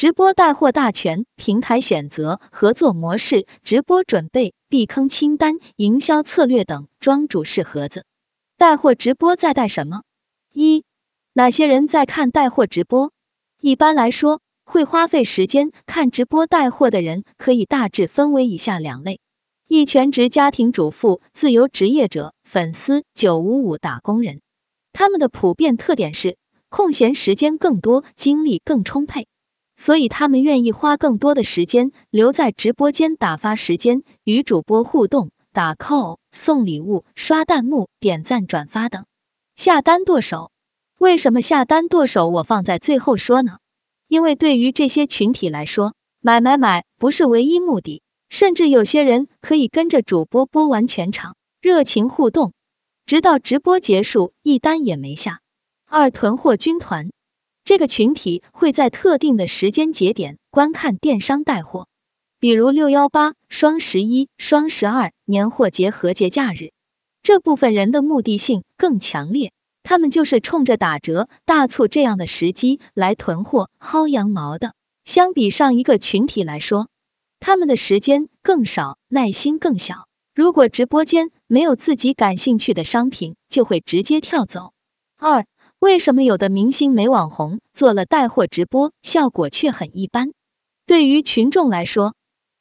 直播带货大全，平台选择、合作模式、直播准备、避坑清单、营销策略等，装主式盒子。带货直播在带什么？一、哪些人在看带货直播？一般来说，会花费时间看直播带货的人，可以大致分为以下两类：一、全职家庭主妇、自由职业者、粉丝、九五五打工人。他们的普遍特点是，空闲时间更多，精力更充沛，所以他们愿意花更多的时间留在直播间打发时间，与主播互动、打 call、送礼物、刷弹幕、点赞、转发等。下单剁手，为什么下单剁手我放在最后说呢？因为对于这些群体来说，买买买不是唯一目的，甚至有些人可以跟着主播播完全场，热情互动。直到直播结束，一单也没下。二囤货军团，这个群体会在特定的时间节点观看电商带货，比如六幺八、双十一、双十二、年货节和节假日。这部分人的目的性更强烈，他们就是冲着打折、大促这样的时机来囤货、薅羊毛的。相比上一个群体来说，他们的时间更少，耐心更小。如果直播间没有自己感兴趣的商品，就会直接跳走。二、为什么有的明星没网红做了带货直播，效果却很一般？对于群众来说，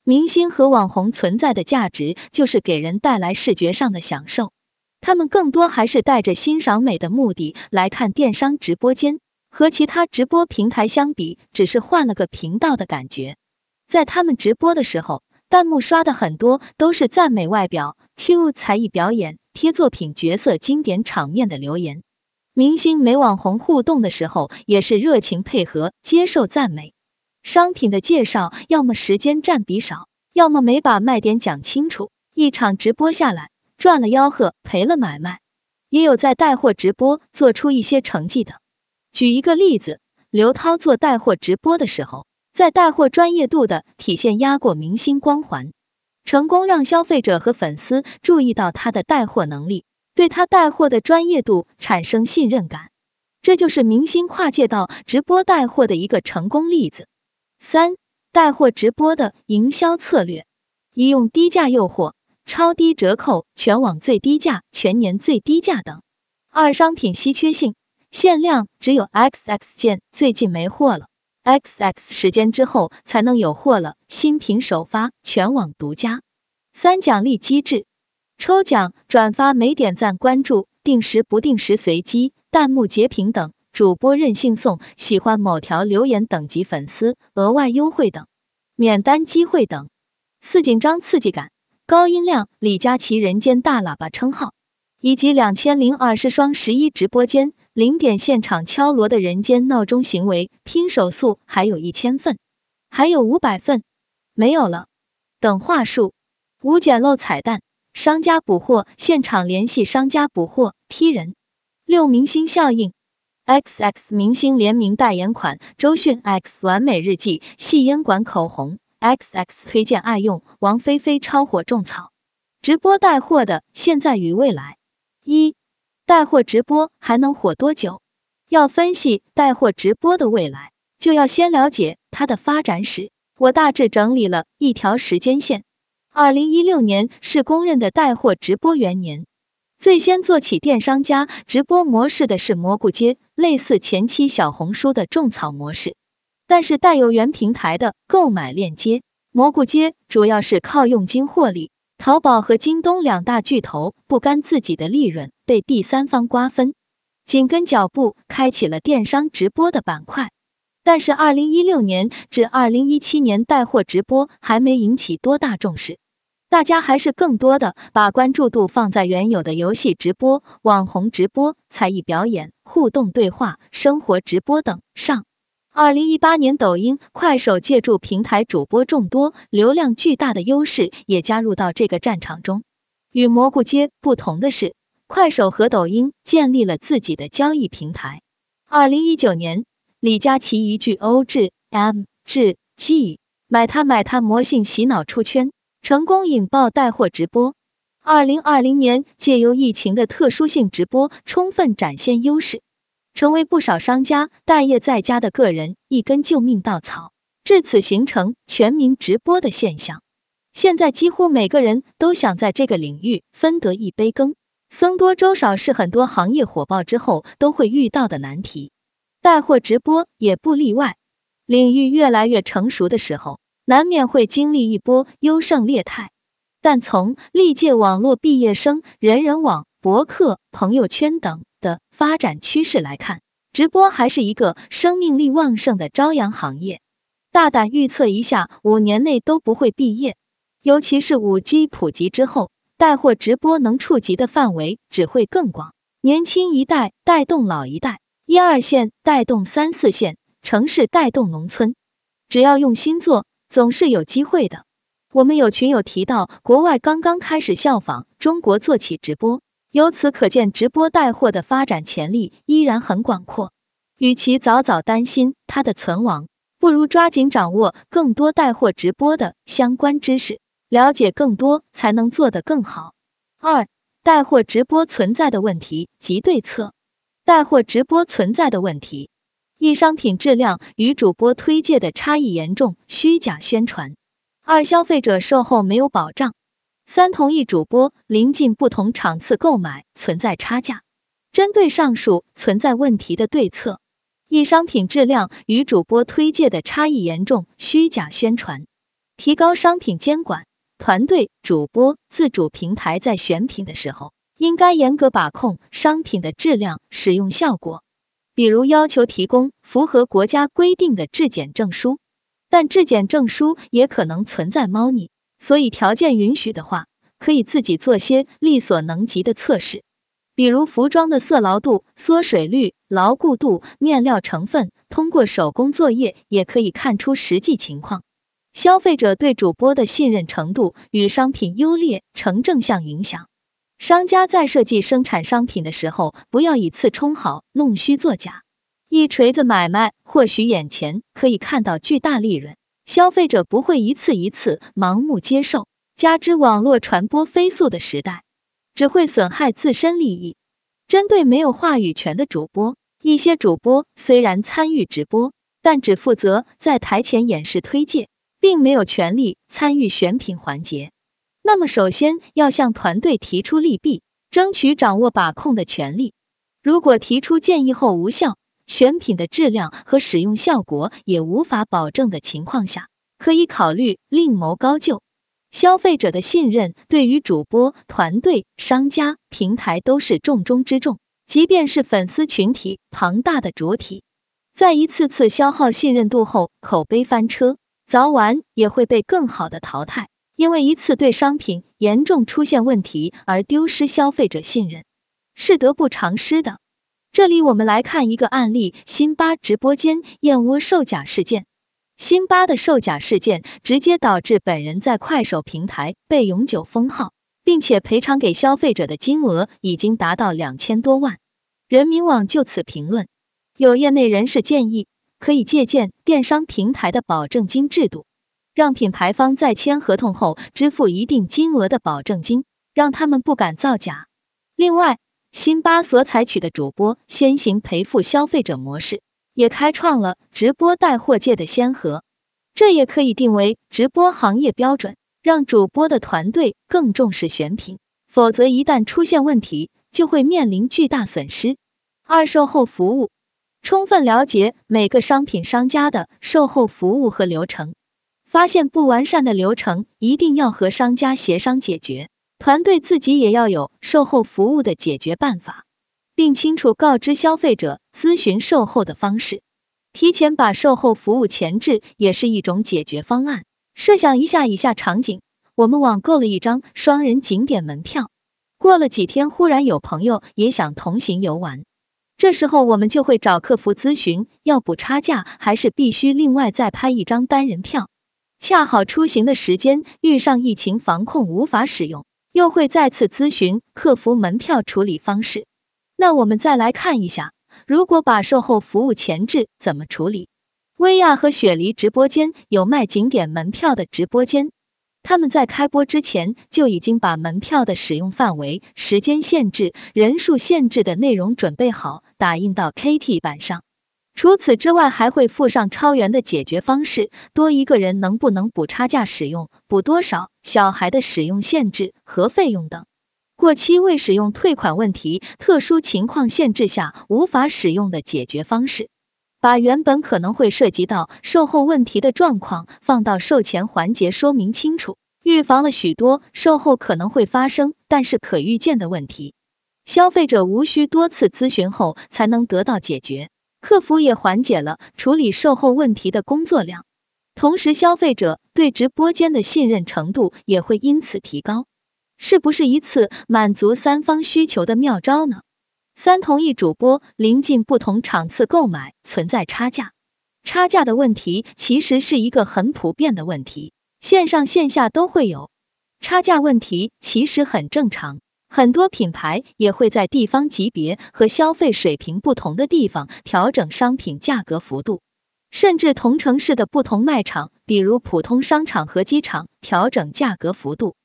明星和网红存在的价值就是给人带来视觉上的享受，他们更多还是带着欣赏美的目的来看电商直播间，和其他直播平台相比，只是换了个频道的感觉。在他们直播的时候。弹幕刷的很多都是赞美外表、Q 才艺表演、贴作品角色、经典场面的留言。明星没网红互动的时候，也是热情配合，接受赞美。商品的介绍要么时间占比少，要么没把卖点讲清楚。一场直播下来，赚了吆喝，赔了买卖。也有在带货直播做出一些成绩的。举一个例子，刘涛做带货直播的时候。在带货专业度的体现压过明星光环，成功让消费者和粉丝注意到他的带货能力，对他带货的专业度产生信任感，这就是明星跨界到直播带货的一个成功例子。三、带货直播的营销策略：一、用低价诱惑、超低折扣、全网最低价、全年最低价等；二、商品稀缺性、限量，只有 XX 件，最近没货了。XX 时间之后才能有货了，新品首发，全网独家。三奖励机制，抽奖、转发、没点赞、关注、定时不定时随机、弹幕截屏等，主播任性送喜欢某条留言等级粉丝额外优惠等，免单机会等。四紧张刺激感，高音量李佳琦人间大喇叭称号，以及两千零二十双十一直播间。零点现场敲锣的人间闹钟行为，拼手速还有一千份，还有五百份没有了等话术。五捡漏彩蛋，商家补货，现场联系商家补货踢人。六明星效应，XX 明星联名代言款，周迅 X 完美日记细烟管口红，XX 推荐爱用，王菲菲超火种草。直播带货的现在与未来一。带货直播还能火多久？要分析带货直播的未来，就要先了解它的发展史。我大致整理了一条时间线。二零一六年是公认的带货直播元年，最先做起电商加直播模式的是蘑菇街，类似前期小红书的种草模式，但是带有原平台的购买链接。蘑菇街主要是靠佣金获利。淘宝和京东两大巨头不甘自己的利润被第三方瓜分，紧跟脚步开启了电商直播的板块。但是二零一六年至二零一七年带货直播还没引起多大重视，大家还是更多的把关注度放在原有的游戏直播、网红直播、才艺表演、互动对话、生活直播等上。二零一八年，抖音、快手借助平台主播众多、流量巨大的优势，也加入到这个战场中。与蘑菇街不同的是，快手和抖音建立了自己的交易平台。二零一九年，李佳琦一句 O G M 至 G 买它买它魔性洗脑出圈，成功引爆带货直播。二零二零年，借由疫情的特殊性，直播充分展现优势。成为不少商家待业在家的个人一根救命稻草。至此形成全民直播的现象。现在几乎每个人都想在这个领域分得一杯羹，僧多粥少是很多行业火爆之后都会遇到的难题，带货直播也不例外。领域越来越成熟的时候，难免会经历一波优胜劣汰。但从历届网络毕业生、人人网、博客、朋友圈等的发展趋势来看，直播还是一个生命力旺盛的朝阳行业。大胆预测一下，五年内都不会毕业。尤其是五 G 普及之后，带货直播能触及的范围只会更广。年轻一代带动老一代，一二线带动三四线，城市带动农村。只要用心做，总是有机会的。我们有群友提到，国外刚刚开始效仿中国做起直播，由此可见，直播带货的发展潜力依然很广阔。与其早早担心它的存亡，不如抓紧掌握更多带货直播的相关知识。了解更多才能做得更好。二、带货直播存在的问题及对策。带货直播存在的问题：一、商品质量与主播推介的差异严重，虚假宣传；二、消费者售后没有保障；三、同一主播临近不同场次购买存在差价。针对上述存在问题的对策：一、商品质量与主播推介的差异严重，虚假宣传；提高商品监管。团队、主播、自主平台在选品的时候，应该严格把控商品的质量、使用效果。比如要求提供符合国家规定的质检证书，但质检证书也可能存在猫腻，所以条件允许的话，可以自己做些力所能及的测试。比如服装的色牢度、缩水率、牢固度、面料成分，通过手工作业也可以看出实际情况。消费者对主播的信任程度与商品优劣成正向影响。商家在设计生产商品的时候，不要以次充好、弄虚作假。一锤子买卖或许眼前可以看到巨大利润，消费者不会一次一次盲目接受。加之网络传播飞速的时代，只会损害自身利益。针对没有话语权的主播，一些主播虽然参与直播，但只负责在台前演示推介。并没有权利参与选品环节，那么首先要向团队提出利弊，争取掌握把控的权利。如果提出建议后无效，选品的质量和使用效果也无法保证的情况下，可以考虑另谋高就。消费者的信任对于主播、团队、商家、平台都是重中之重，即便是粉丝群体庞大的主体，在一次次消耗信任度后，口碑翻车。早晚也会被更好的淘汰，因为一次对商品严重出现问题而丢失消费者信任，是得不偿失的。这里我们来看一个案例：辛巴直播间燕窝售假事件。辛巴的售假事件直接导致本人在快手平台被永久封号，并且赔偿给消费者的金额已经达到两千多万。人民网就此评论，有业内人士建议。可以借鉴电商平台的保证金制度，让品牌方在签合同后支付一定金额的保证金，让他们不敢造假。另外，辛巴所采取的主播先行赔付消费者模式，也开创了直播带货界的先河。这也可以定为直播行业标准，让主播的团队更重视选品，否则一旦出现问题，就会面临巨大损失。二售后服务。充分了解每个商品商家的售后服务和流程，发现不完善的流程，一定要和商家协商解决。团队自己也要有售后服务的解决办法，并清楚告知消费者咨询售后的方式。提前把售后服务前置也是一种解决方案。设想一下以下场景：我们网购了一张双人景点门票，过了几天，忽然有朋友也想同行游玩。这时候我们就会找客服咨询，要补差价还是必须另外再拍一张单人票？恰好出行的时间遇上疫情防控无法使用，又会再次咨询客服门票处理方式。那我们再来看一下，如果把售后服务前置怎么处理？薇娅和雪梨直播间有卖景点门票的直播间。他们在开播之前就已经把门票的使用范围、时间限制、人数限制的内容准备好，打印到 KT 板上。除此之外，还会附上超员的解决方式，多一个人能不能补差价使用，补多少，小孩的使用限制和费用等。过期未使用退款问题，特殊情况限制下无法使用的解决方式，把原本可能会涉及到售后问题的状况放到售前环节说明清楚，预防了许多售后可能会发生但是可预见的问题，消费者无需多次咨询后才能得到解决，客服也缓解了处理售后问题的工作量，同时消费者对直播间的信任程度也会因此提高。是不是一次满足三方需求的妙招呢？三同一主播临近不同场次购买存在差价，差价的问题其实是一个很普遍的问题，线上线下都会有差价问题，其实很正常。很多品牌也会在地方级别和消费水平不同的地方调整商品价格幅度，甚至同城市的不同卖场，比如普通商场和机场，调整价格幅度。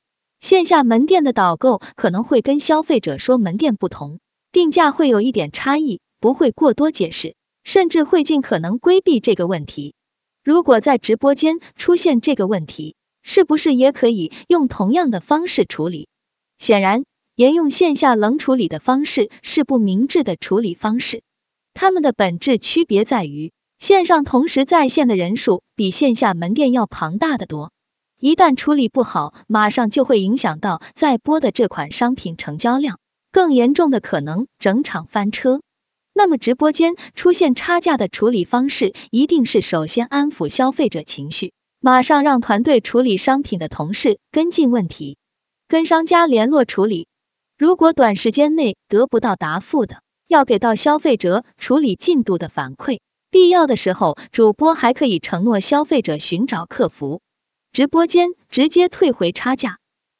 线下门店的导购可能会跟消费者说门店不同，定价会有一点差异，不会过多解释，甚至会尽可能规避这个问题。如果在直播间出现这个问题，是不是也可以用同样的方式处理？显然，沿用线下冷处理的方式是不明智的处理方式。它们的本质区别在于，线上同时在线的人数比线下门店要庞大的多。一旦处理不好，马上就会影响到在播的这款商品成交量，更严重的可能整场翻车。那么直播间出现差价的处理方式，一定是首先安抚消费者情绪，马上让团队处理商品的同事跟进问题，跟商家联络处理。如果短时间内得不到答复的，要给到消费者处理进度的反馈，必要的时候，主播还可以承诺消费者寻找客服。直播间直接退回差价，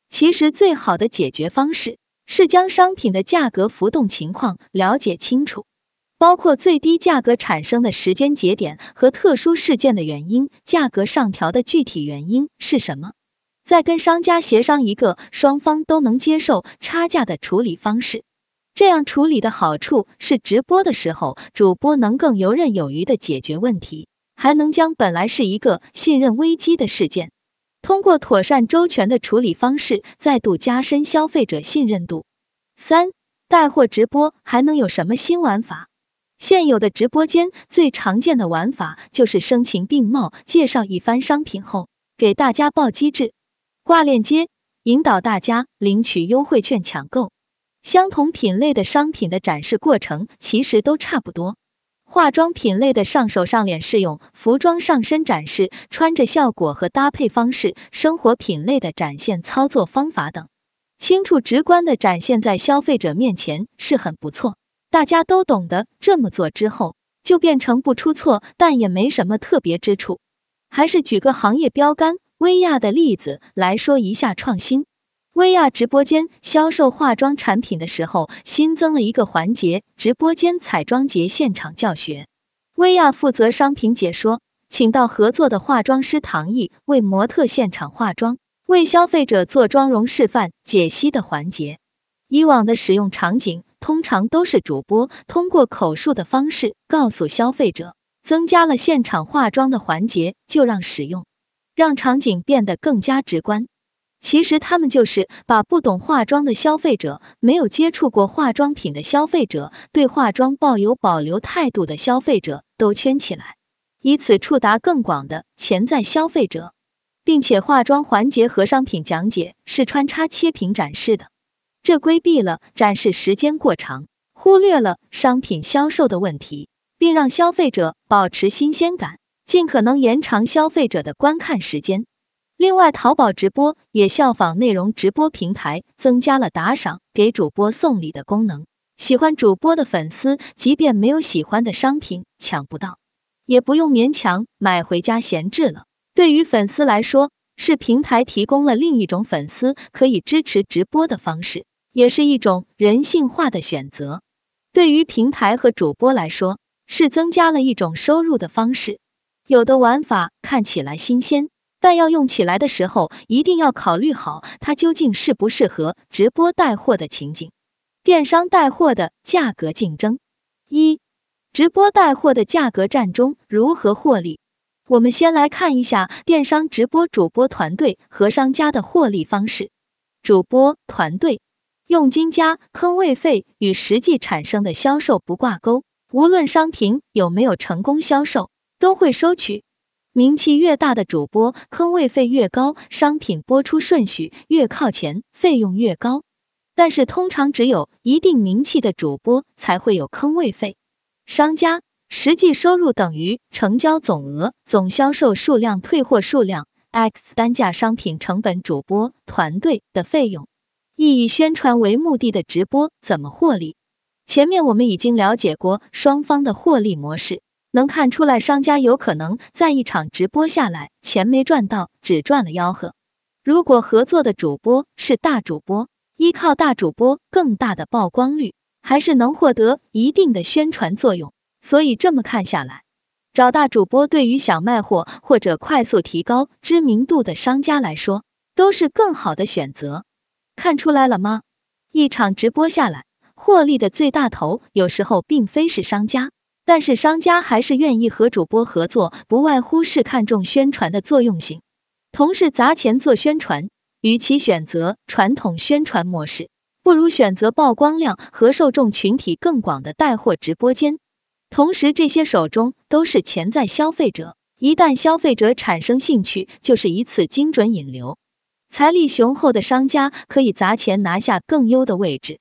其实最好的解决方式是将商品的价格浮动情况了解清楚，包括最低价格产生的时间节点和特殊事件的原因，价格上调的具体原因是什么，再跟商家协商一个双方都能接受差价的处理方式。这样处理的好处是，直播的时候主播能更游刃有余的解决问题，还能将本来是一个信任危机的事件。通过妥善周全的处理方式，再度加深消费者信任度。三、带货直播还能有什么新玩法？现有的直播间最常见的玩法就是声情并茂，介绍一番商品后，给大家报机制、挂链接，引导大家领取优惠券抢购。相同品类的商品的展示过程其实都差不多。化妆品类的上手上脸试用，服装上身展示，穿着效果和搭配方式，生活品类的展现操作方法等，清楚直观的展现在消费者面前是很不错，大家都懂得这么做之后，就变成不出错，但也没什么特别之处。还是举个行业标杆薇娅的例子来说一下创新。薇娅直播间销售化妆产品的时候，新增了一个环节——直播间彩妆节现场教学。薇娅负责商品解说，请到合作的化妆师唐毅为模特现场化妆，为消费者做妆容示范解析的环节。以往的使用场景通常都是主播通过口述的方式告诉消费者，增加了现场化妆的环节，就让使用，让场景变得更加直观。其实他们就是把不懂化妆的消费者、没有接触过化妆品的消费者、对化妆抱有保留态度的消费者都圈起来，以此触达更广的潜在消费者，并且化妆环节和商品讲解是穿插切屏展示的，这规避了展示时间过长，忽略了商品销售的问题，并让消费者保持新鲜感，尽可能延长消费者的观看时间。另外，淘宝直播也效仿内容直播平台，增加了打赏、给主播送礼的功能。喜欢主播的粉丝，即便没有喜欢的商品抢不到，也不用勉强买回家闲置了。对于粉丝来说，是平台提供了另一种粉丝可以支持直播的方式，也是一种人性化的选择。对于平台和主播来说，是增加了一种收入的方式。有的玩法看起来新鲜。但要用起来的时候，一定要考虑好它究竟适不适合直播带货的情景。电商带货的价格竞争：一、直播带货的价格战中如何获利？我们先来看一下电商直播主播团队和商家的获利方式。主播团队佣金加坑位费与实际产生的销售不挂钩，无论商品有没有成功销售，都会收取。名气越大的主播，坑位费越高，商品播出顺序越靠前，费用越高。但是通常只有一定名气的主播才会有坑位费。商家。实际收入等于成交总额、总销售数量、退货数量 x 单价商品成本主播团队的费用。意以宣传为目的的直播怎么获利？前面我们已经了解过双方的获利模式，能看出来商家有可能在一场直播下来钱没赚到，只赚了吆喝。如果合作的主播是大主播，依靠大主播更大的曝光率，还是能获得一定的宣传作用。所以这么看下来，找大主播对于想卖货或者快速提高知名度的商家来说，都是更好的选择。看出来了吗？一场直播下来，获利的最大头有时候并非是商家，但是商家还是愿意和主播合作，不外乎是看重宣传的作用性，同时砸钱做宣传。与其选择传统宣传模式，不如选择曝光量和受众群体更广的带货直播间。同时，这些手中都是潜在消费者，一旦消费者产生兴趣，就是一次精准引流。财力雄厚的商家可以砸钱拿下更优的位置，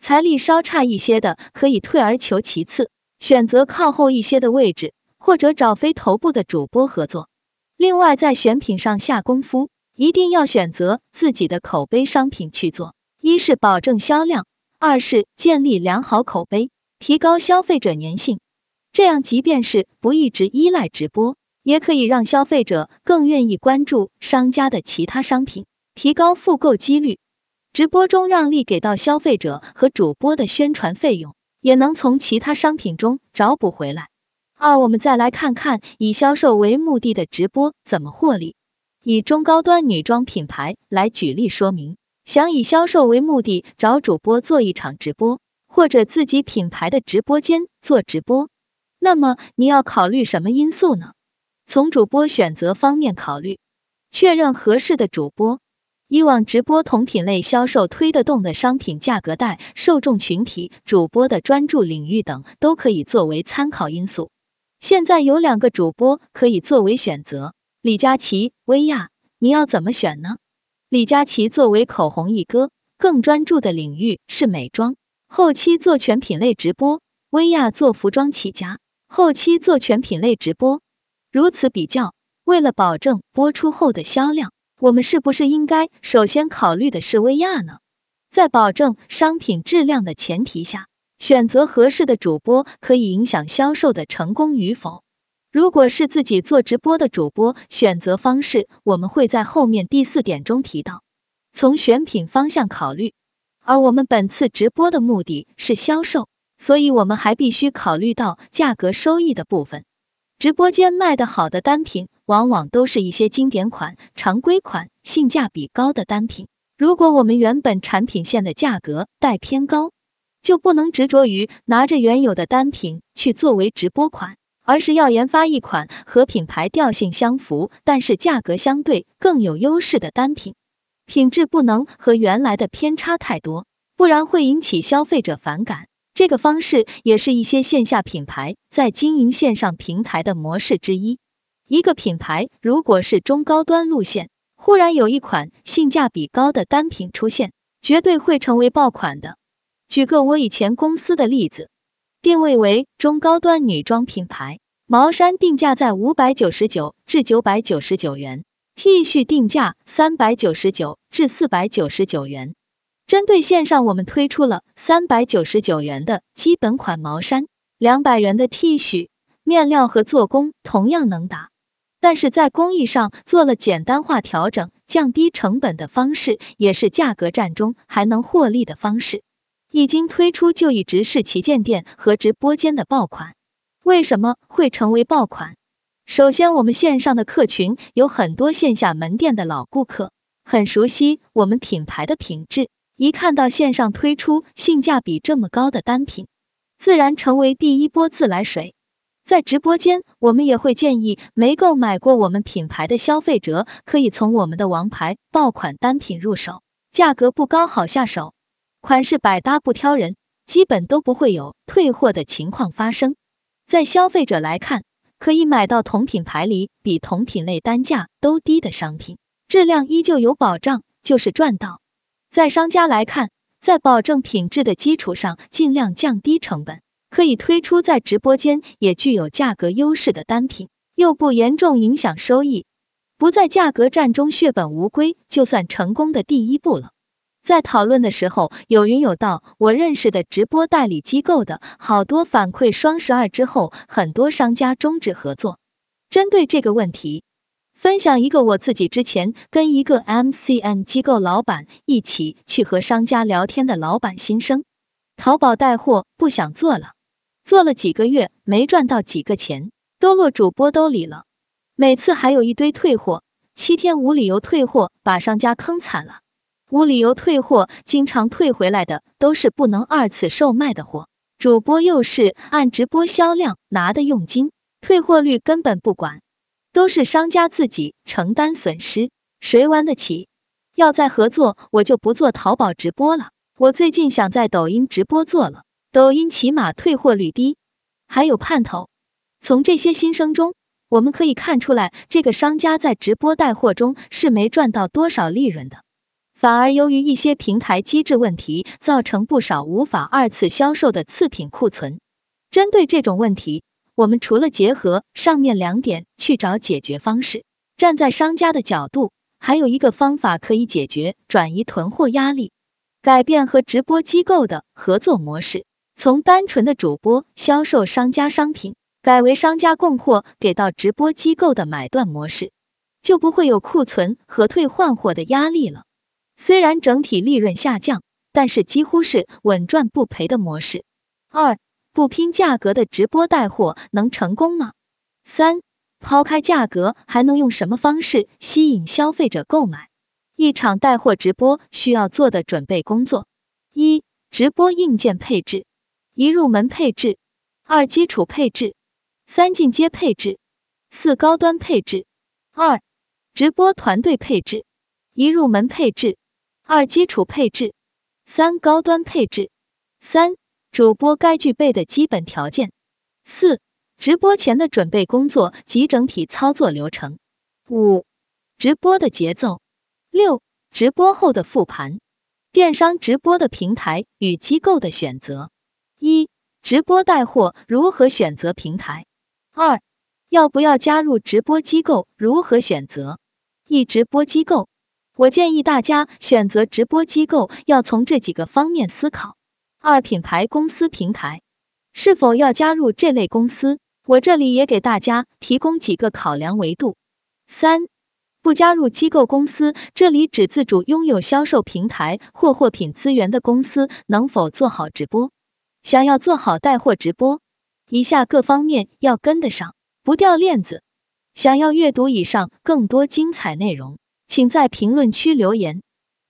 财力稍差一些的可以退而求其次，选择靠后一些的位置，或者找非头部的主播合作。另外，在选品上下功夫，一定要选择自己的口碑商品去做，一是保证销量，二是建立良好口碑，提高消费者粘性。这样，即便是不一直依赖直播，也可以让消费者更愿意关注商家的其他商品，提高复购几率。直播中让利给到消费者和主播的宣传费用，也能从其他商品中找补回来。二，我们再来看看以销售为目的的直播怎么获利。以中高端女装品牌来举例说明，想以销售为目的找主播做一场直播，或者自己品牌的直播间做直播。那么你要考虑什么因素呢？从主播选择方面考虑，确认合适的主播。以往直播同品类销售推得动的商品价格带、受众群体、主播的专注领域等都可以作为参考因素。现在有两个主播可以作为选择，李佳琦、薇娅，你要怎么选呢？李佳琦作为口红一哥，更专注的领域是美妆，后期做全品类直播；薇娅做服装起家。后期做全品类直播，如此比较，为了保证播出后的销量，我们是不是应该首先考虑的是薇娅呢？在保证商品质量的前提下，选择合适的主播可以影响销售的成功与否。如果是自己做直播的主播，选择方式我们会在后面第四点中提到，从选品方向考虑。而我们本次直播的目的是销售。所以，我们还必须考虑到价格收益的部分。直播间卖的好的单品，往往都是一些经典款、常规款、性价比高的单品。如果我们原本产品线的价格带偏高，就不能执着于拿着原有的单品去作为直播款，而是要研发一款和品牌调性相符，但是价格相对更有优势的单品。品质不能和原来的偏差太多，不然会引起消费者反感。这个方式也是一些线下品牌在经营线上平台的模式之一。一个品牌如果是中高端路线，忽然有一款性价比高的单品出现，绝对会成为爆款的。举个我以前公司的例子，定位为中高端女装品牌，毛衫定价在五百九十九至九百九十九元，T 恤定价三百九十九至四百九十九元。针对线上，我们推出了三百九十九元的基本款毛衫，两百元的 T 恤，面料和做工同样能打，但是在工艺上做了简单化调整，降低成本的方式，也是价格战中还能获利的方式。一经推出就一直是旗舰店和直播间的爆款。为什么会成为爆款？首先，我们线上的客群有很多线下门店的老顾客，很熟悉我们品牌的品质。一看到线上推出性价比这么高的单品，自然成为第一波自来水。在直播间，我们也会建议没购买过我们品牌的消费者，可以从我们的王牌爆款单品入手，价格不高，好下手，款式百搭不挑人，基本都不会有退货的情况发生。在消费者来看，可以买到同品牌里比同品类单价都低的商品，质量依旧有保障，就是赚到。在商家来看，在保证品质的基础上，尽量降低成本。可以推出在直播间也具有价格优势的单品，又不严重影响收益，不在价格战中血本无归，就算成功的第一步了。在讨论的时候，有云有道，我认识的直播代理机构的好多反馈，双十二之后，很多商家终止合作。针对这个问题，分享一个我自己之前跟一个 MCN 机构老板一起去和商家聊天的老板心声：淘宝带货不想做了。做了几个月，没赚到几个钱，都落主播兜里了。每次还有一堆退货，七天无理由退货，把商家坑惨了。无理由退货，经常退回来的都是不能二次售卖的货。主播又是按直播销量拿的佣金，退货率根本不管，都是商家自己承担损失，谁玩得起？要再合作，我就不做淘宝直播了。我最近想在抖音直播做了。抖音起码退货率低，还有盼头。从这些心声中，我们可以看出来，这个商家在直播带货中是没赚到多少利润的，反而由于一些平台机制问题，造成不少无法二次销售的次品库存。针对这种问题，我们除了结合上面两点去找解决方式，站在商家的角度，还有一个方法可以解决转移囤货压力，改变和直播机构的合作模式。从单纯的主播销售商家商品，改为商家供货给到直播机构的买断模式，就不会有库存和退换货的压力了。虽然整体利润下降，但是几乎是稳赚不赔的模式。二，不拼价格的直播带货能成功吗？三，抛开价格，还能用什么方式吸引消费者购买？一场带货直播需要做的准备工作：一，直播硬件配置。一入门配置，二基础配置，三进阶配置，四高端配置。二直播团队配置，一入门配置，二基础配置，三高端配置。三主播该具备的基本条件。四直播前的准备工作及整体操作流程。五直播的节奏。六直播后的复盘。电商直播的平台与机构的选择。一、直播带货如何选择平台？二、要不要加入直播机构？如何选择？一、直播机构，我建议大家选择直播机构要从这几个方面思考。二、品牌公司平台，是否要加入这类公司？我这里也给大家提供几个考量维度。三、不加入机构公司，这里指自主拥有销售平台或货品资源的公司能否做好直播？想要做好带货直播，以下各方面要跟得上，不掉链子。想要阅读以上更多精彩内容，请在评论区留言。